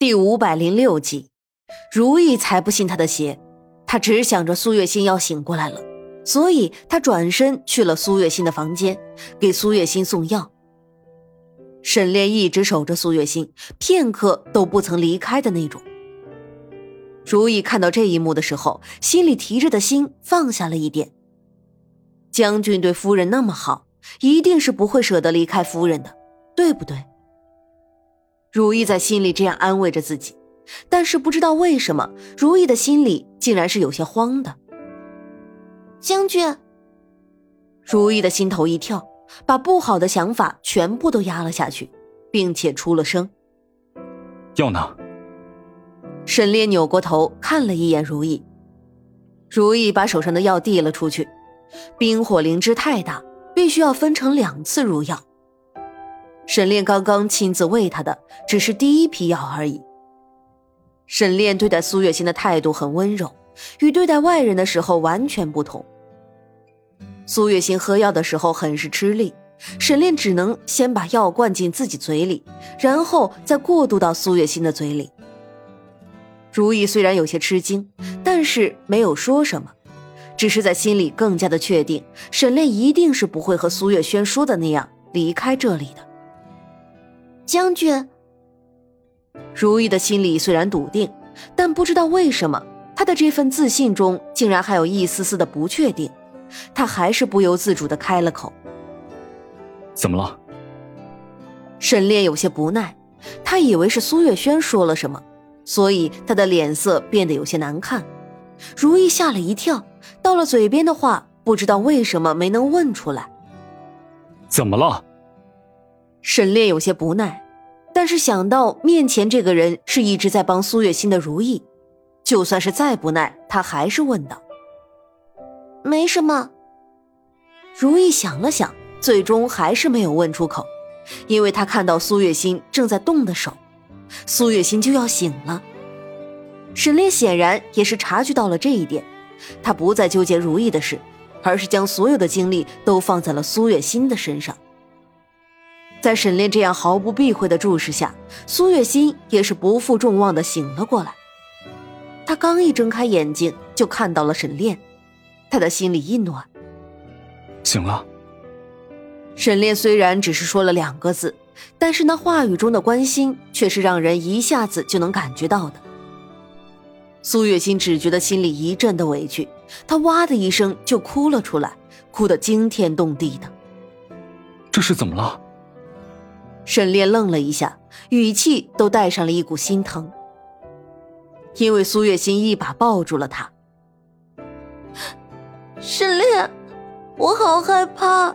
第五百零六集，如意才不信他的邪，他只想着苏月心要醒过来了，所以他转身去了苏月心的房间，给苏月心送药。沈炼一直守着苏月心，片刻都不曾离开的那种。如意看到这一幕的时候，心里提着的心放下了一点。将军对夫人那么好，一定是不会舍得离开夫人的，对不对？如意在心里这样安慰着自己，但是不知道为什么，如意的心里竟然是有些慌的。将军，如意的心头一跳，把不好的想法全部都压了下去，并且出了声：“药呢？”沈烈扭过头看了一眼如意，如意把手上的药递了出去。冰火灵芝太大，必须要分成两次入药。沈炼刚刚亲自喂他的只是第一批药而已。沈炼对待苏月心的态度很温柔，与对待外人的时候完全不同。苏月心喝药的时候很是吃力，沈炼只能先把药灌进自己嘴里，然后再过渡到苏月心的嘴里。如意虽然有些吃惊，但是没有说什么，只是在心里更加的确定，沈炼一定是不会和苏月轩说的那样离开这里的。将军，如意的心里虽然笃定，但不知道为什么，他的这份自信中竟然还有一丝丝的不确定。他还是不由自主的开了口：“怎么了？”沈炼有些不耐，他以为是苏月轩说了什么，所以他的脸色变得有些难看。如意吓了一跳，到了嘴边的话，不知道为什么没能问出来。怎么了？沈炼有些不耐，但是想到面前这个人是一直在帮苏月心的如意，就算是再不耐，他还是问道：“没什么。”如意想了想，最终还是没有问出口，因为他看到苏月心正在动的手，苏月心就要醒了。沈炼显然也是察觉到了这一点，他不再纠结如意的事，而是将所有的精力都放在了苏月心的身上。在沈炼这样毫不避讳的注视下，苏月心也是不负众望的醒了过来。他刚一睁开眼睛，就看到了沈炼，他的心里一暖。醒了。沈炼虽然只是说了两个字，但是那话语中的关心却是让人一下子就能感觉到的。苏月心只觉得心里一阵的委屈，她哇的一声就哭了出来，哭得惊天动地的。这是怎么了？沈炼愣了一下，语气都带上了一股心疼。因为苏月心一把抱住了他。沈炼，我好害怕。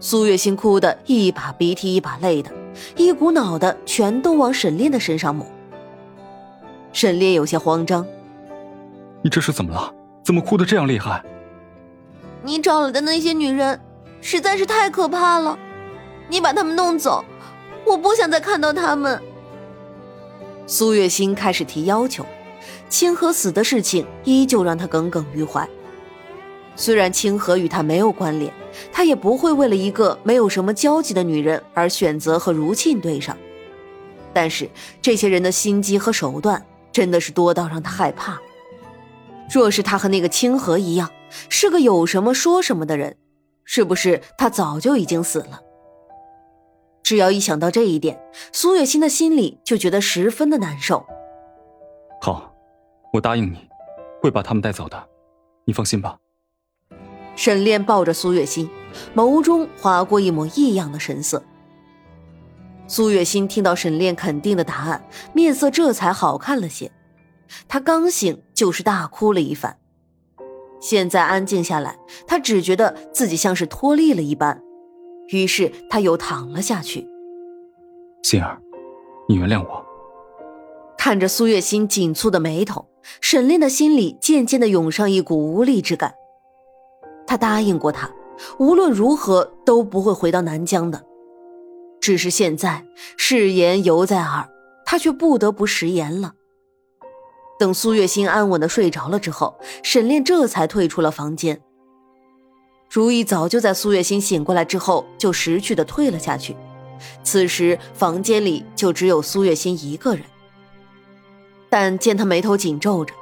苏月心哭得一把鼻涕一把泪的，一股脑的全都往沈炼的身上抹。沈炼有些慌张：“你这是怎么了？怎么哭得这样厉害？”你找来的那些女人实在是太可怕了。你把他们弄走，我不想再看到他们。苏月心开始提要求，清河死的事情依旧让他耿耿于怀。虽然清河与他没有关联，他也不会为了一个没有什么交集的女人而选择和如沁对上。但是这些人的心机和手段真的是多到让他害怕。若是他和那个清河一样，是个有什么说什么的人，是不是他早就已经死了？只要一想到这一点，苏月心的心里就觉得十分的难受。好，我答应你，会把他们带走的，你放心吧。沈炼抱着苏月心，眸中划过一抹异样的神色。苏月心听到沈炼肯定的答案，面色这才好看了些。他刚醒就是大哭了一番，现在安静下来，他只觉得自己像是脱力了一般。于是他又躺了下去。心儿，你原谅我。看着苏月心紧蹙的眉头，沈炼的心里渐渐的涌上一股无力之感。他答应过他，无论如何都不会回到南疆的。只是现在誓言犹在耳，他却不得不食言了。等苏月心安稳的睡着了之后，沈炼这才退出了房间。如意早就在苏月心醒过来之后就识趣的退了下去，此时房间里就只有苏月心一个人。但见他眉头紧皱着，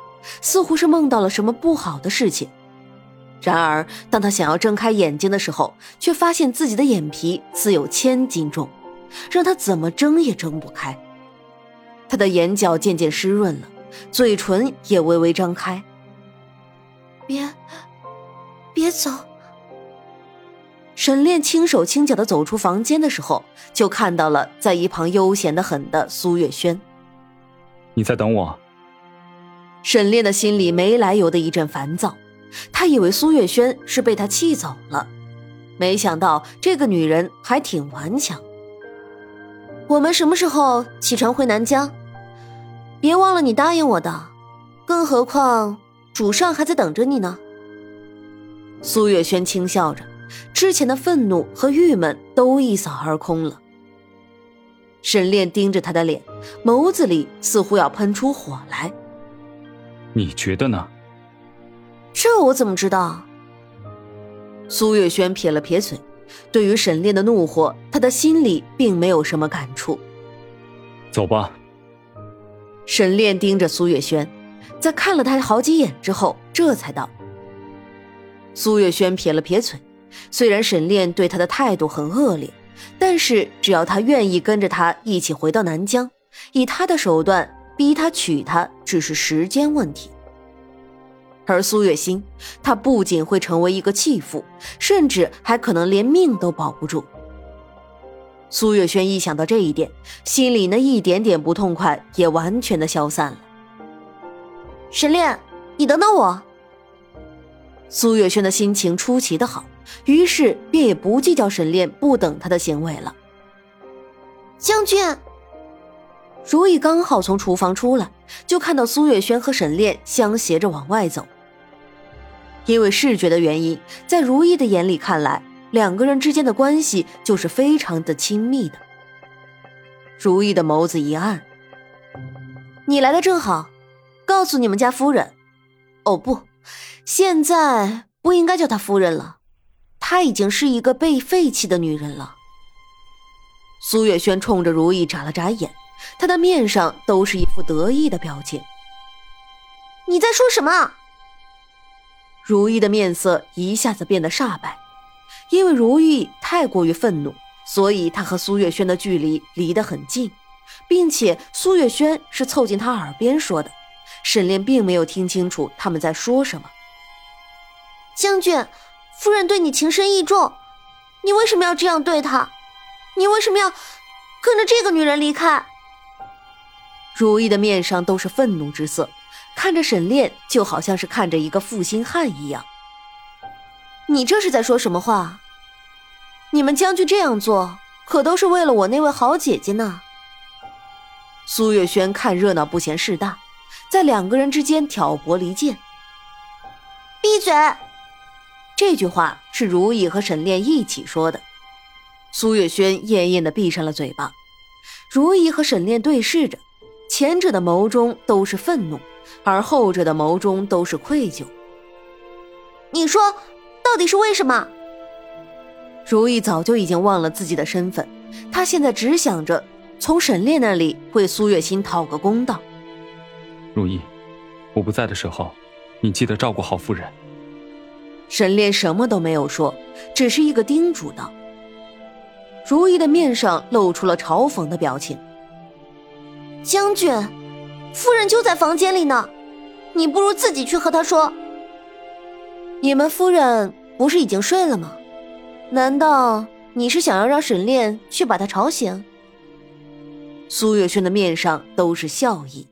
似乎是梦到了什么不好的事情。然而，当他想要睁开眼睛的时候，却发现自己的眼皮似有千斤重，让他怎么睁也睁不开。他的眼角渐渐湿润了，嘴唇也微微张开。别，别走。沈炼轻手轻脚的走出房间的时候，就看到了在一旁悠闲的很的苏月轩。你在等我。沈炼的心里没来由的一阵烦躁，他以为苏月轩是被他气走了，没想到这个女人还挺顽强。我们什么时候启程回南疆？别忘了你答应我的，更何况主上还在等着你呢。苏月轩轻笑着，之前的愤怒和郁闷都一扫而空了。沈炼盯着他的脸，眸子里似乎要喷出火来。你觉得呢？这我怎么知道？苏月轩撇了撇嘴。对于沈炼的怒火，他的心里并没有什么感触。走吧。沈炼盯着苏月轩，在看了他好几眼之后，这才道。苏月轩撇了撇嘴，虽然沈炼对他的态度很恶劣，但是只要他愿意跟着他一起回到南疆，以他的手段逼他娶她，只是时间问题。而苏月心，她不仅会成为一个弃妇，甚至还可能连命都保不住。苏月轩一想到这一点，心里那一点点不痛快也完全的消散了。沈炼，你等等我。苏月轩的心情出奇的好，于是便也不计较沈炼不等他的行为了。将军。如意刚好从厨房出来，就看到苏月轩和沈炼相携着往外走。因为视觉的原因，在如意的眼里看来，两个人之间的关系就是非常的亲密的。如意的眸子一暗：“你来的正好，告诉你们家夫人，哦不，现在不应该叫她夫人了，她已经是一个被废弃的女人了。”苏月轩冲着如意眨了眨眼，他的面上都是一副得意的表情。“你在说什么？”如意的面色一下子变得煞白，因为如意太过于愤怒，所以她和苏月轩的距离离得很近，并且苏月轩是凑近她耳边说的，沈炼并没有听清楚他们在说什么。将军，夫人对你情深意重，你为什么要这样对她？你为什么要跟着这个女人离开？如意的面上都是愤怒之色。看着沈炼，就好像是看着一个负心汉一样。你这是在说什么话？你们将军这样做，可都是为了我那位好姐姐呢。苏月轩看热闹不嫌事大，在两个人之间挑拨离间。闭嘴！这句话是如意和沈炼一起说的。苏月轩艳艳的闭上了嘴巴。如意和沈炼对视着，前者的眸中都是愤怒。而后者的眸中都是愧疚。你说，到底是为什么？如意早就已经忘了自己的身份，她现在只想着从沈炼那里为苏月心讨个公道。如意，我不在的时候，你记得照顾好夫人。沈炼什么都没有说，只是一个叮嘱道。如意的面上露出了嘲讽的表情。将军。夫人就在房间里呢，你不如自己去和她说。你们夫人不是已经睡了吗？难道你是想要让沈炼去把她吵醒？苏月轩的面上都是笑意。